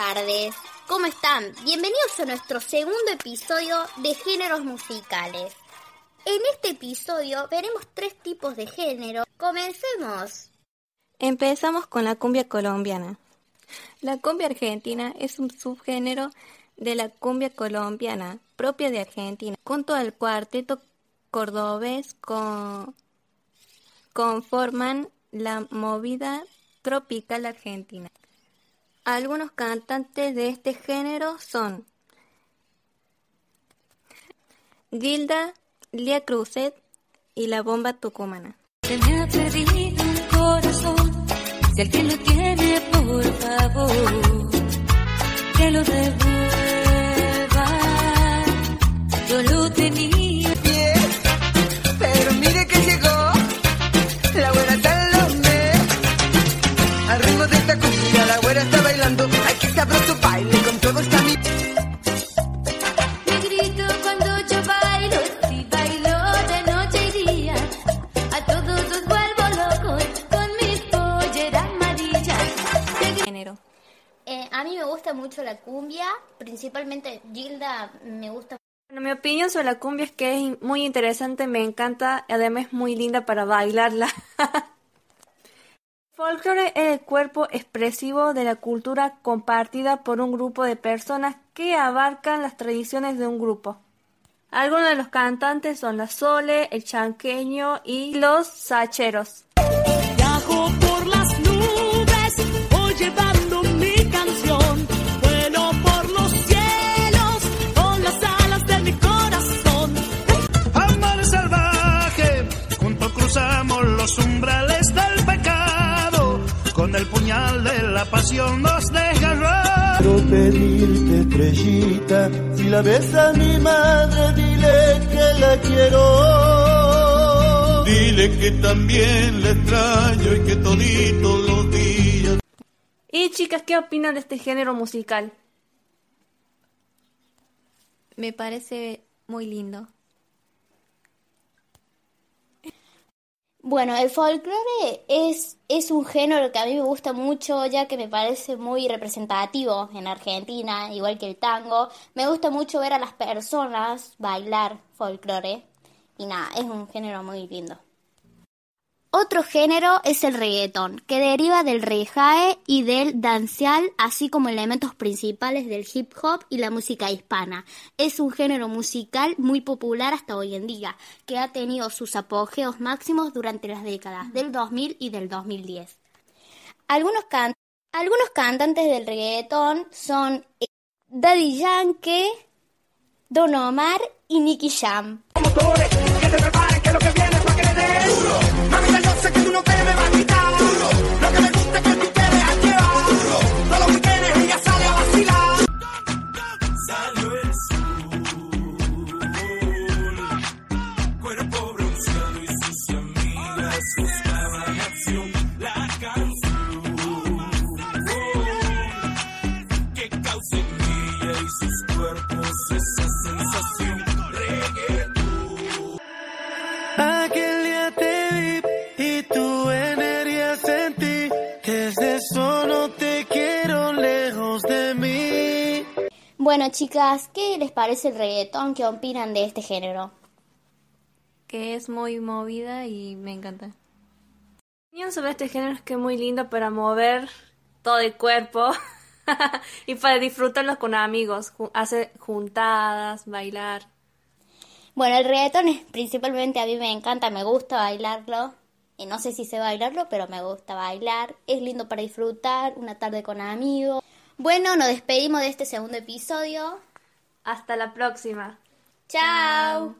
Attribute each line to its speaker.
Speaker 1: Tardes. ¿Cómo están? Bienvenidos a nuestro segundo episodio de géneros musicales. En este episodio veremos tres tipos de género. Comencemos.
Speaker 2: Empezamos con la cumbia colombiana. La cumbia argentina es un subgénero de la cumbia colombiana propia de Argentina, junto al cuarteto cordobés con, conforman la movida tropical argentina. Algunos cantantes de este género son Gilda, Lía Cruzet y la bomba tucumana.
Speaker 3: Se me ha perdido el corazón, si alguien lo tiene, por favor, que lo devuelva. Yo lo tenía.
Speaker 4: Sabroso baile, con todo está mi...
Speaker 3: Me grito cuando yo bailo, si bailo de noche y día. A todos los vuelvo locos con mis polleras amarillas.
Speaker 2: Género.
Speaker 1: Eh, a mí me gusta mucho la cumbia, principalmente Gilda me gusta.
Speaker 2: Bueno, mi opinión sobre la cumbia es que es muy interesante, me encanta, además es muy linda para bailarla. Folklore es el cuerpo expresivo de la cultura compartida por un grupo de personas que abarcan las tradiciones de un grupo. Algunos de los cantantes son la Sole, el Chanqueño y los Sacheros.
Speaker 5: Con
Speaker 6: el puñal de la pasión nos desgarró.
Speaker 7: Quiero pedirte, estrellita, si la ves a mi madre, dile que la quiero. Dile que también la extraño y que toditos los días.
Speaker 2: Y chicas, ¿qué opinan de este género musical?
Speaker 8: Me parece muy lindo.
Speaker 1: Bueno, el folclore es, es un género que a mí me gusta mucho, ya que me parece muy representativo en Argentina, igual que el tango. Me gusta mucho ver a las personas bailar folclore. Y nada, es un género muy lindo. Otro género es el reggaetón, que deriva del reggae y del dancehall, así como elementos principales del hip hop y la música hispana. Es un género musical muy popular hasta hoy en día, que ha tenido sus apogeos máximos durante las décadas del 2000 y del 2010. Algunos, can- algunos cantantes del reggaetón son eh, Daddy Yankee, Don Omar y Nicky Jam.
Speaker 4: Que te preparen, que lo que
Speaker 1: Bueno, chicas, ¿qué les parece el reggaetón? ¿Qué opinan de este género?
Speaker 2: que es muy movida y me encanta. Mi opinión sobre este género es que es muy lindo para mover todo el cuerpo y para disfrutarlos con amigos, hacer juntadas, bailar.
Speaker 1: Bueno, el reggaetón es principalmente a mí me encanta, me gusta bailarlo. Y no sé si sé bailarlo, pero me gusta bailar. Es lindo para disfrutar, una tarde con amigos. Bueno, nos despedimos de este segundo episodio.
Speaker 2: Hasta la próxima.
Speaker 3: Chao.